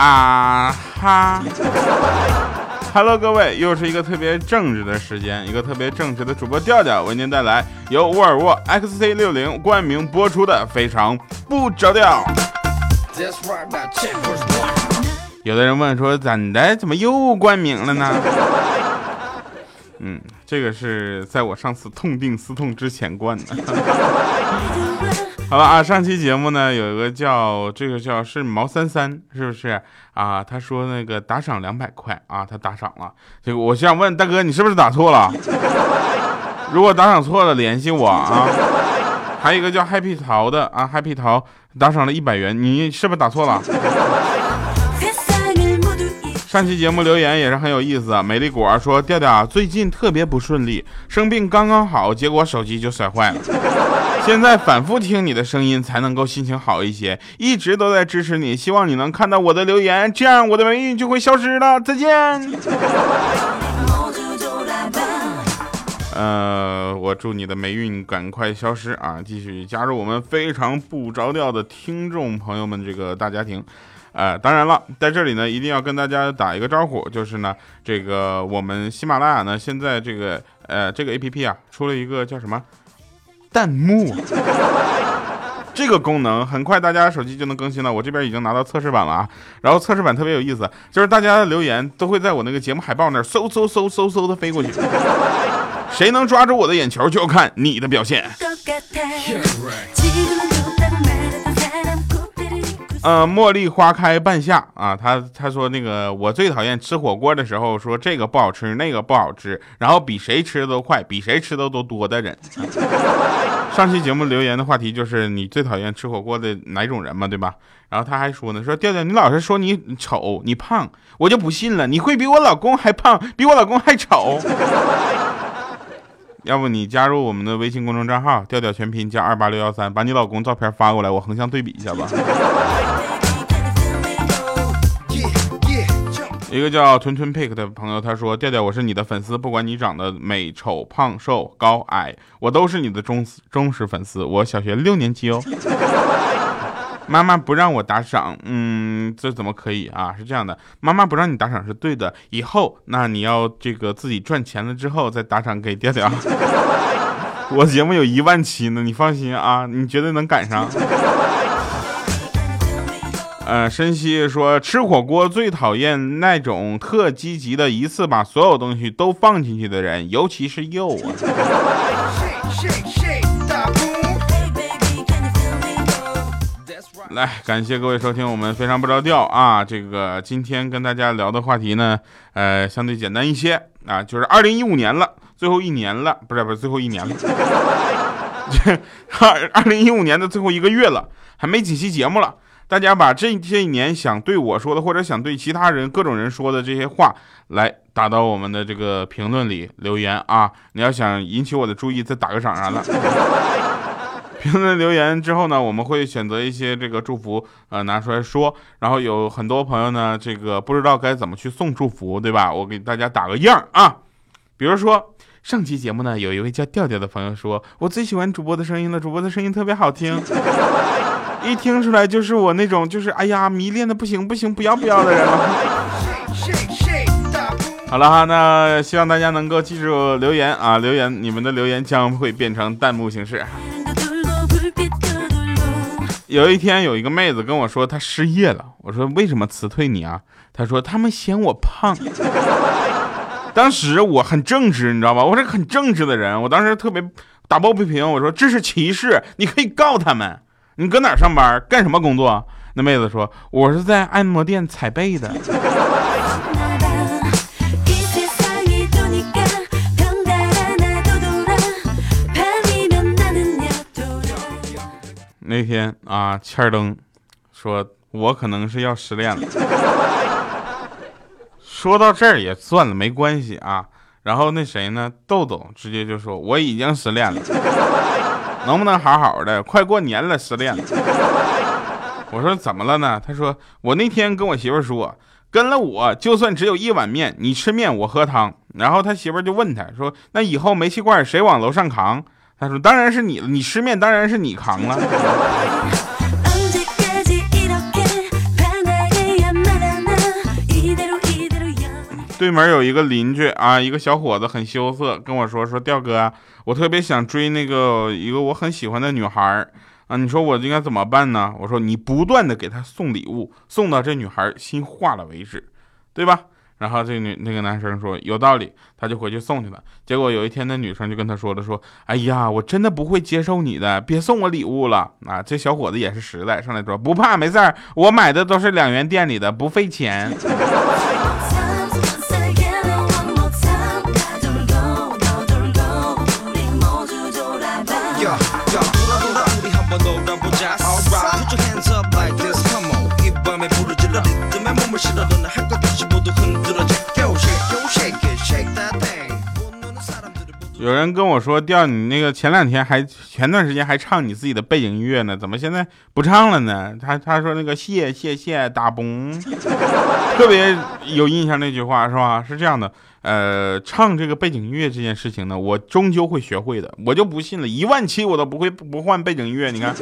啊哈，Hello，各位，又是一个特别正直的时间，一个特别正直的主播调调为您带来由沃尔沃 XC 六零冠名播出的非常不着调。有的人问说，怎的，怎么又冠名了呢？嗯，这个是在我上次痛定思痛之前冠的。好了啊，上期节目呢有一个叫这个叫是毛三三，是不是啊？他说那个打赏两百块啊，他打赏了。这个我想问大哥，你是不是打错了？如果打赏错了，联系我啊。还有一个叫 Happy 桃的啊，Happy 桃打赏了一百元，你是不是打错了？上期节目留言也是很有意思啊。美丽果说调调最近特别不顺利，生病刚刚好，结果手机就摔坏了。现在反复听你的声音才能够心情好一些，一直都在支持你，希望你能看到我的留言，这样我的霉运就会消失了。再见。呃，我祝你的霉运赶快消失啊！继续加入我们非常不着调的听众朋友们这个大家庭。呃，当然了，在这里呢，一定要跟大家打一个招呼，就是呢，这个我们喜马拉雅呢，现在这个呃这个 A P P 啊，出了一个叫什么？弹幕 这个功能很快大家手机就能更新了，我这边已经拿到测试版了啊。然后测试版特别有意思，就是大家的留言都会在我那个节目海报那儿嗖嗖嗖嗖嗖的飞过去，谁能抓住我的眼球，就要看你的表现。呃，茉莉花开半夏啊，他他说那个我最讨厌吃火锅的时候说这个不好吃，那个不好吃，然后比谁吃的都快，比谁吃的都多的人。上期节目留言的话题就是你最讨厌吃火锅的哪种人嘛，对吧？然后他还说呢，说调调你老是说你丑你胖，我就不信了，你会比我老公还胖，比我老公还丑。要不你加入我们的微信公众账号，调调全拼加二八六幺三，把你老公照片发过来，我横向对比一下吧。一个叫屯屯 pick 的朋友，他说：“调调，我是你的粉丝，不管你长得美丑胖瘦高矮，我都是你的忠忠实粉丝。我小学六年级哦。妈妈不让我打赏，嗯，这怎么可以啊？是这样的，妈妈不让你打赏是对的。以后那你要这个自己赚钱了之后再打赏给调调。我节目有一万期呢，你放心啊，你绝对能赶上。”呃，申希说吃火锅最讨厌那种特积极的，一次把所有东西都放进去的人，尤其是肉啊。来，感谢各位收听我们非常不着调啊。这个今天跟大家聊的话题呢，呃，相对简单一些啊，就是二零一五年了，最后一年了，不是不是最后一年了，二 二零一五年的最后一个月了，还没几期节目了。大家把这这一年想对我说的，或者想对其他人、各种人说的这些话，来打到我们的这个评论里留言啊！你要想引起我的注意，再打个赏啥的。评论留言之后呢，我们会选择一些这个祝福，呃，拿出来说。然后有很多朋友呢，这个不知道该怎么去送祝福，对吧？我给大家打个样啊。比如说上期节目呢，有一位叫调调的朋友说，我最喜欢主播的声音了，主播的声音特别好听。一听出来就是我那种就是哎呀迷恋的不行不行不要不要的人了。好了哈，那希望大家能够记住留言啊，留言你们的留言将会变成弹幕形式。有一天有一个妹子跟我说她失业了，我说为什么辞退你啊？她说他们嫌我胖。当时我很正直，你知道吧？我是很正直的人，我当时特别打抱不平，我说这是歧视，你可以告他们。你搁哪儿上班？干什么工作？那妹子说：“我是在按摩店踩背的。”那天啊，欠儿登说：“我可能是要失恋了。”说到这儿也算了，没关系啊。然后那谁呢？豆豆直接就说：“我已经失恋了。”能不能好好的？快过年了，失恋了。我说怎么了呢？他说我那天跟我媳妇说，跟了我就算只有一碗面，你吃面我喝汤。然后他媳妇就问他说，那以后煤气罐谁往楼上扛？他说当然是你了，你吃面当然是你扛了。对门有一个邻居啊，一个小伙子很羞涩，跟我说说调哥，我特别想追那个一个我很喜欢的女孩啊，你说我应该怎么办呢？我说你不断的给她送礼物，送到这女孩心化了为止，对吧？然后这女那个男生说有道理，他就回去送去了。结果有一天那女生就跟他说了，说哎呀，我真的不会接受你的，别送我礼物了啊！这小伙子也是实在，上来说不怕，没事儿，我买的都是两元店里的，不费钱。有人跟我说，调你那个前两天还前段时间还唱你自己的背景音乐呢，怎么现在不唱了呢？他他说那个谢谢谢大崩，特别有印象那句话是吧？是这样的，呃，唱这个背景音乐这件事情呢，我终究会学会的，我就不信了，一万期我都不会不换背景音乐，你看。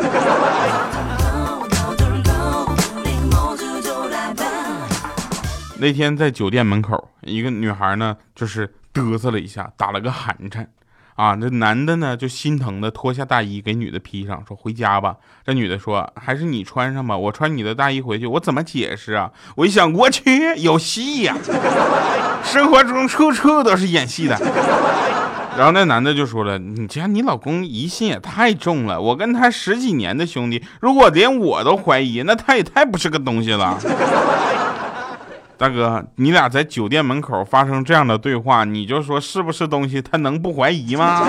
那天在酒店门口，一个女孩呢，就是嘚瑟了一下，打了个寒颤，啊，这男的呢就心疼的脱下大衣给女的披上，说回家吧。这女的说，还是你穿上吧，我穿你的大衣回去，我怎么解释啊？我一想，我去，有戏呀！生活中处处都是演戏的。然后那男的就说了，你家你老公疑心也太重了，我跟他十几年的兄弟，如果连我都怀疑，那他也太不是个东西了。大哥，你俩在酒店门口发生这样的对话，你就说是不是东西？他能不怀疑吗？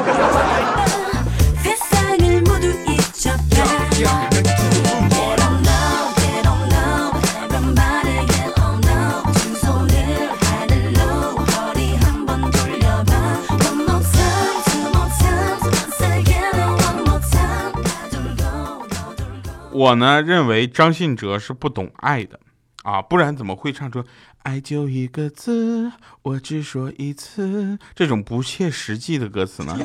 我呢认为张信哲是不懂爱的。啊，不然怎么会唱出“爱就一个字，我只说一次”这种不切实际的歌词呢？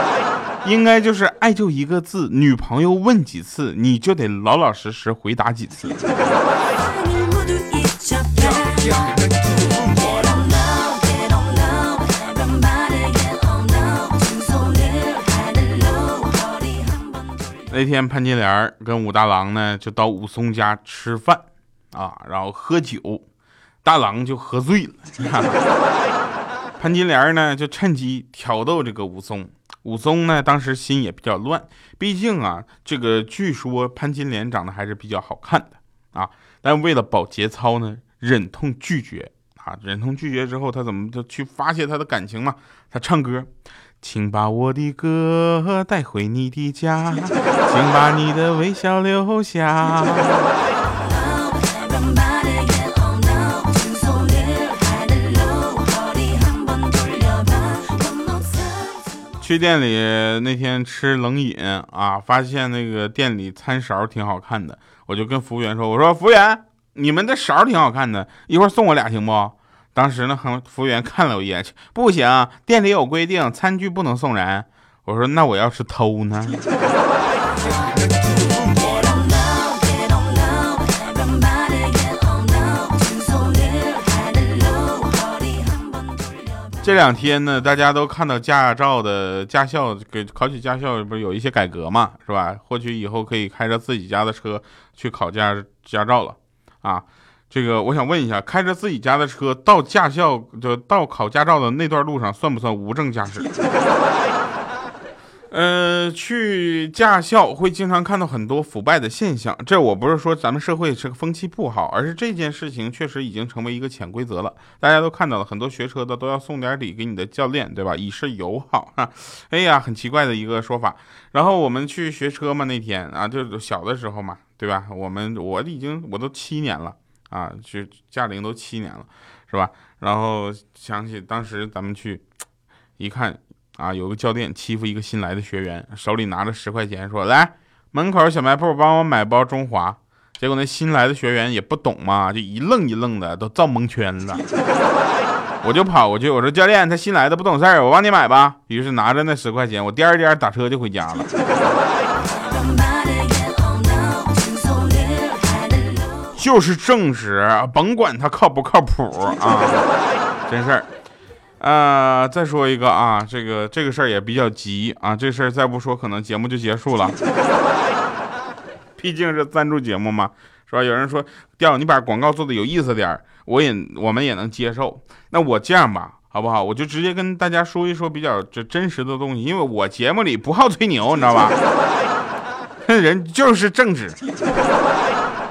应该就是“爱就一个字，女朋友问几次，你就得老老实实回答几次”。那天潘金莲跟武大郎呢，就到武松家吃饭。啊，然后喝酒，大郎就喝醉了。潘金莲呢，就趁机挑逗这个武松。武松呢，当时心也比较乱，毕竟啊，这个据说潘金莲长得还是比较好看的啊。但为了保节操呢，忍痛拒绝啊。忍痛拒绝之后，他怎么就去发泄他的感情嘛？他唱歌，请把我的歌带回你的家，请把你的微笑留下。去店里那天吃冷饮啊，发现那个店里餐勺挺好看的，我就跟服务员说：“我说服务员，你们的勺挺好看的，一会儿送我俩行不？”当时呢，服务员看了我一眼，不行，店里有规定，餐具不能送人。我说：“那我要是偷呢？” 这两天呢，大家都看到驾照的驾校给考取驾校不是有一些改革嘛，是吧？或许以后可以开着自己家的车去考驾驾照了啊。这个我想问一下，开着自己家的车到驾校就到考驾照的那段路上，算不算无证驾驶？呃，去驾校会经常看到很多腐败的现象，这我不是说咱们社会这个风气不好，而是这件事情确实已经成为一个潜规则了。大家都看到了，很多学车的都要送点礼给你的教练，对吧？以示友好哈。哎呀，很奇怪的一个说法。然后我们去学车嘛，那天啊，就小的时候嘛，对吧？我们我已经我都七年了啊，去驾龄都七年了，是吧？然后想起当时咱们去，一看。啊，有个教练欺负一个新来的学员，手里拿着十块钱，说：“来门口小卖部帮我买包中华。”结果那新来的学员也不懂嘛，就一愣一愣的，都造蒙圈了。我就跑过去，我说：“教练，他新来的不懂事儿，我帮你买吧。”于是拿着那十块钱，我颠颠打车就回家了。就是正直，甭管他靠不靠谱啊。真事儿。呃，再说一个啊，这个这个事儿也比较急啊，这事儿再不说可能节目就结束了。毕竟是赞助节目嘛，是吧？有人说，调你把广告做的有意思点儿，我也我们也能接受。那我这样吧，好不好？我就直接跟大家说一说比较这真实的东西，因为我节目里不好吹牛，你知道吧？那 人就是正直。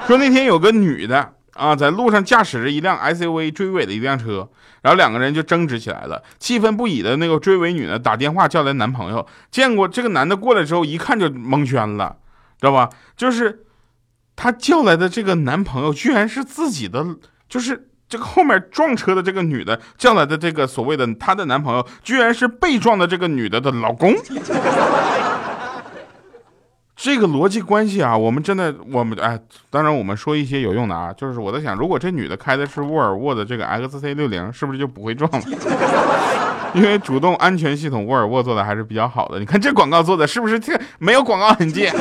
说那天有个女的啊，在路上驾驶着一辆 SUV 追尾的一辆车，然后两个人就争执起来了。气愤不已的那个追尾女呢，打电话叫来男朋友，见过这个男的过来之后，一看就蒙圈了，知道吧？就是她叫来的这个男朋友，居然是自己的，就是这个后面撞车的这个女的叫来的这个所谓的她的男朋友，居然是被撞的这个女的的老公。这个逻辑关系啊，我们真的，我们哎，当然我们说一些有用的啊，就是我在想，如果这女的开的是沃尔沃的这个 XC 六零，是不是就不会撞了？因为主动安全系统沃尔沃做的还是比较好的。你看这广告做的是不是这没有广告痕迹？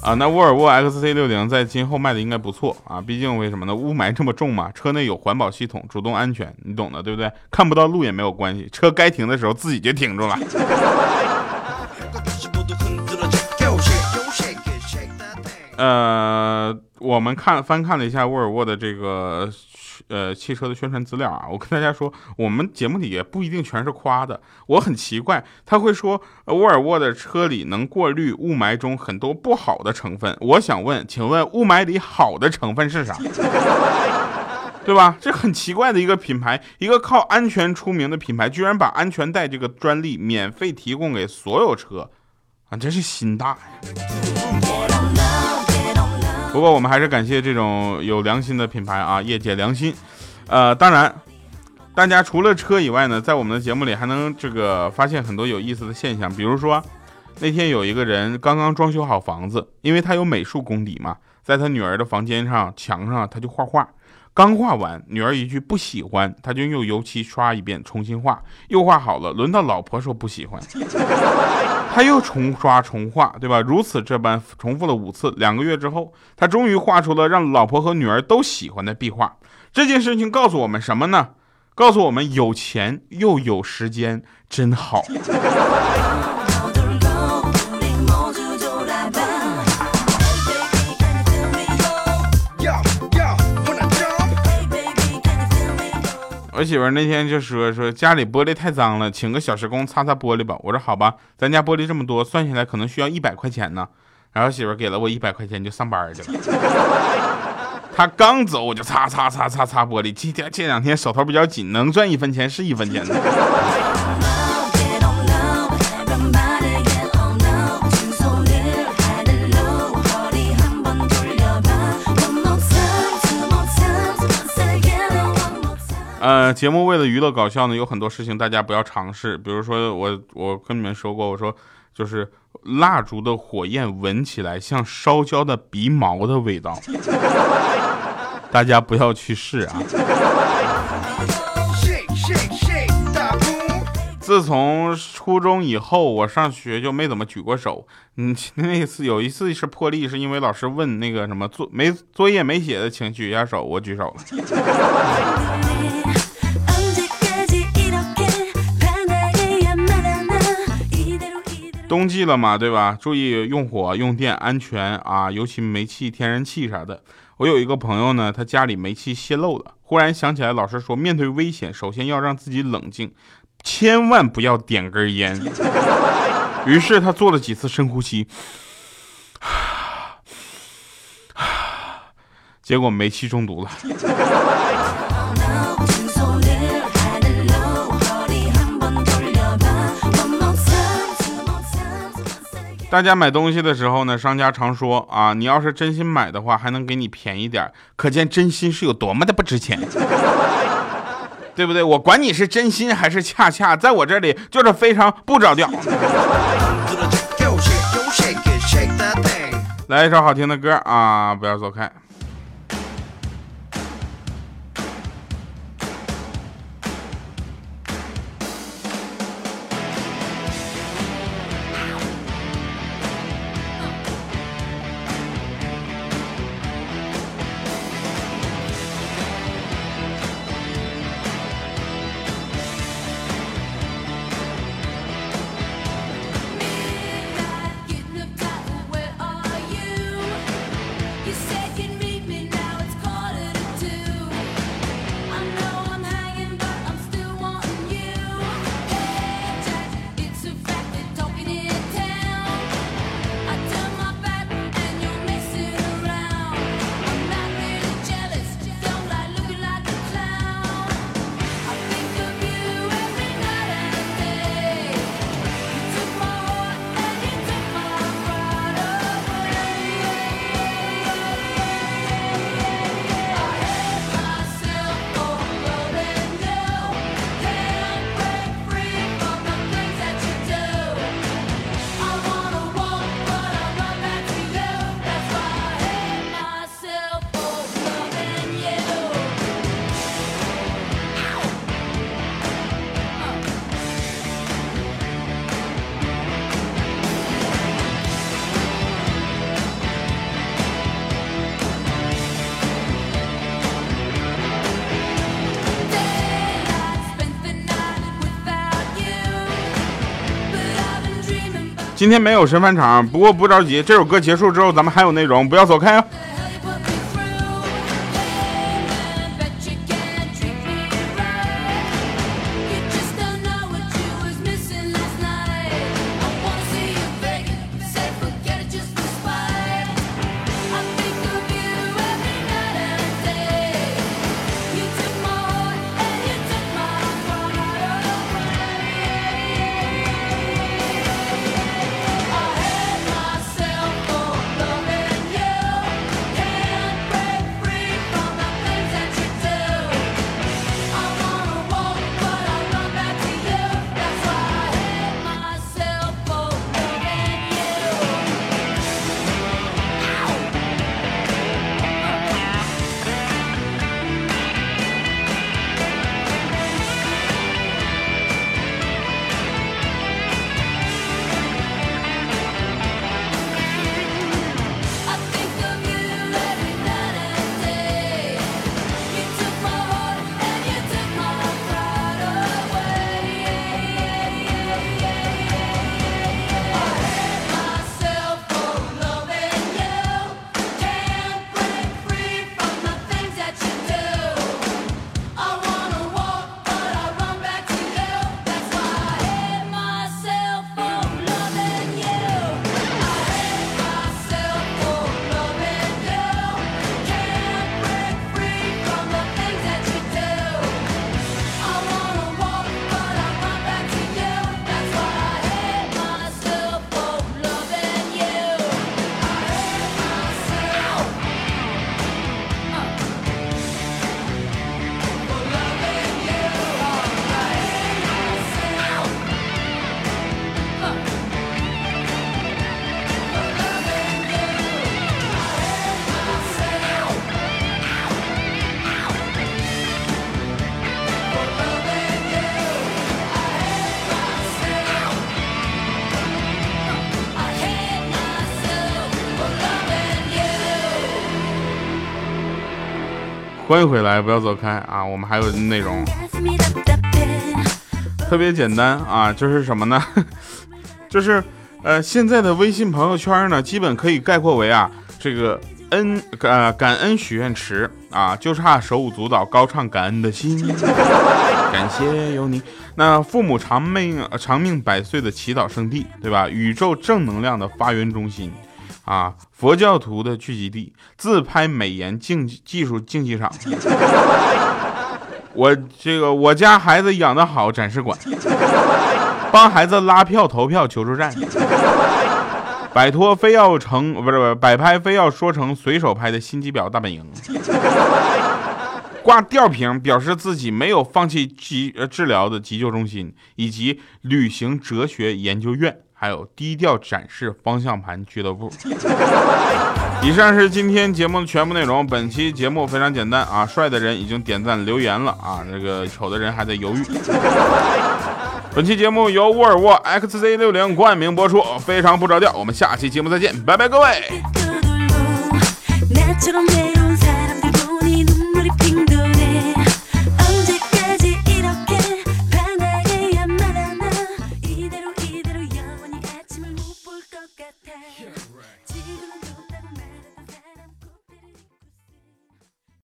啊，那沃尔沃 XC 六零在今后卖的应该不错啊，毕竟为什么呢？雾霾这么重嘛，车内有环保系统，主动安全，你懂的，对不对？看不到路也没有关系，车该停的时候自己就停住了。呃，我们看翻看了一下沃尔沃的这个呃汽车的宣传资料啊，我跟大家说，我们节目里也不一定全是夸的。我很奇怪，他会说沃尔沃的车里能过滤雾霾中很多不好的成分。我想问，请问雾霾里好的成分是啥？对吧？这很奇怪的一个品牌，一个靠安全出名的品牌，居然把安全带这个专利免费提供给所有车，啊，真是心大呀！不过我们还是感谢这种有良心的品牌啊，业界良心。呃，当然，大家除了车以外呢，在我们的节目里还能这个发现很多有意思的现象，比如说那天有一个人刚刚装修好房子，因为他有美术功底嘛，在他女儿的房间上墙上他就画画。刚画完，女儿一句不喜欢，他就用油漆刷一遍，重新画，又画好了。轮到老婆说不喜欢，他又重刷重画，对吧？如此这般重复了五次。两个月之后，他终于画出了让老婆和女儿都喜欢的壁画。这件事情告诉我们什么呢？告诉我们有钱又有时间真好。我媳妇那天就说说家里玻璃太脏了，请个小时工擦擦玻璃吧。我说好吧，咱家玻璃这么多，算下来可能需要一百块钱呢。然后媳妇给了我一百块钱就上班去了。他刚走我就擦擦擦擦擦玻璃。今天这两天手头比较紧，能赚一分钱是一分钱。呃，节目为了娱乐搞笑呢，有很多事情大家不要尝试。比如说，我我跟你们说过，我说就是蜡烛的火焰闻起来像烧焦的鼻毛的味道，大家不要去试啊。自从初中以后，我上学就没怎么举过手。嗯，那次有一次是破例，是因为老师问那个什么作没作业没写的，请举一下手，我举手了。冬季了嘛，对吧？注意用火用电安全啊，尤其煤气、天然气啥的。我有一个朋友呢，他家里煤气泄漏了，忽然想起来老师说，面对危险，首先要让自己冷静，千万不要点根烟。于是他做了几次深呼吸，结果煤气中毒了。大家买东西的时候呢，商家常说啊，你要是真心买的话，还能给你便宜点可见真心是有多么的不值钱，对不对？我管你是真心还是恰恰，在我这里就是非常不着调。来一首好听的歌啊，不要走开。今天没有神返场，不过不着急，这首歌结束之后咱们还有内容，不要走开啊。欢迎回来，不要走开啊！我们还有内容，特别简单啊，就是什么呢？就是呃，现在的微信朋友圈呢，基本可以概括为啊，这个恩呃感恩许愿池啊，就差手舞足蹈高唱感恩的心，感谢有你。那父母长命长命百岁的祈祷圣地，对吧？宇宙正能量的发源中心。啊，佛教徒的聚集地，自拍美颜竞技术竞技场，我这个我家孩子养的好展示馆，帮孩子拉票投票求助站，摆脱非要成不是不是摆拍非要说成随手拍的心机婊大本营，挂吊瓶表示自己没有放弃急呃治疗的急救中心，以及旅行哲学研究院。还有低调展示方向盘俱乐部。以上是今天节目的全部内容。本期节目非常简单啊，帅的人已经点赞留言了啊，那个丑的人还在犹豫。本期节目由沃尔沃 XC 六零冠名播出，非常不着调。我们下期节目再见，拜拜各位。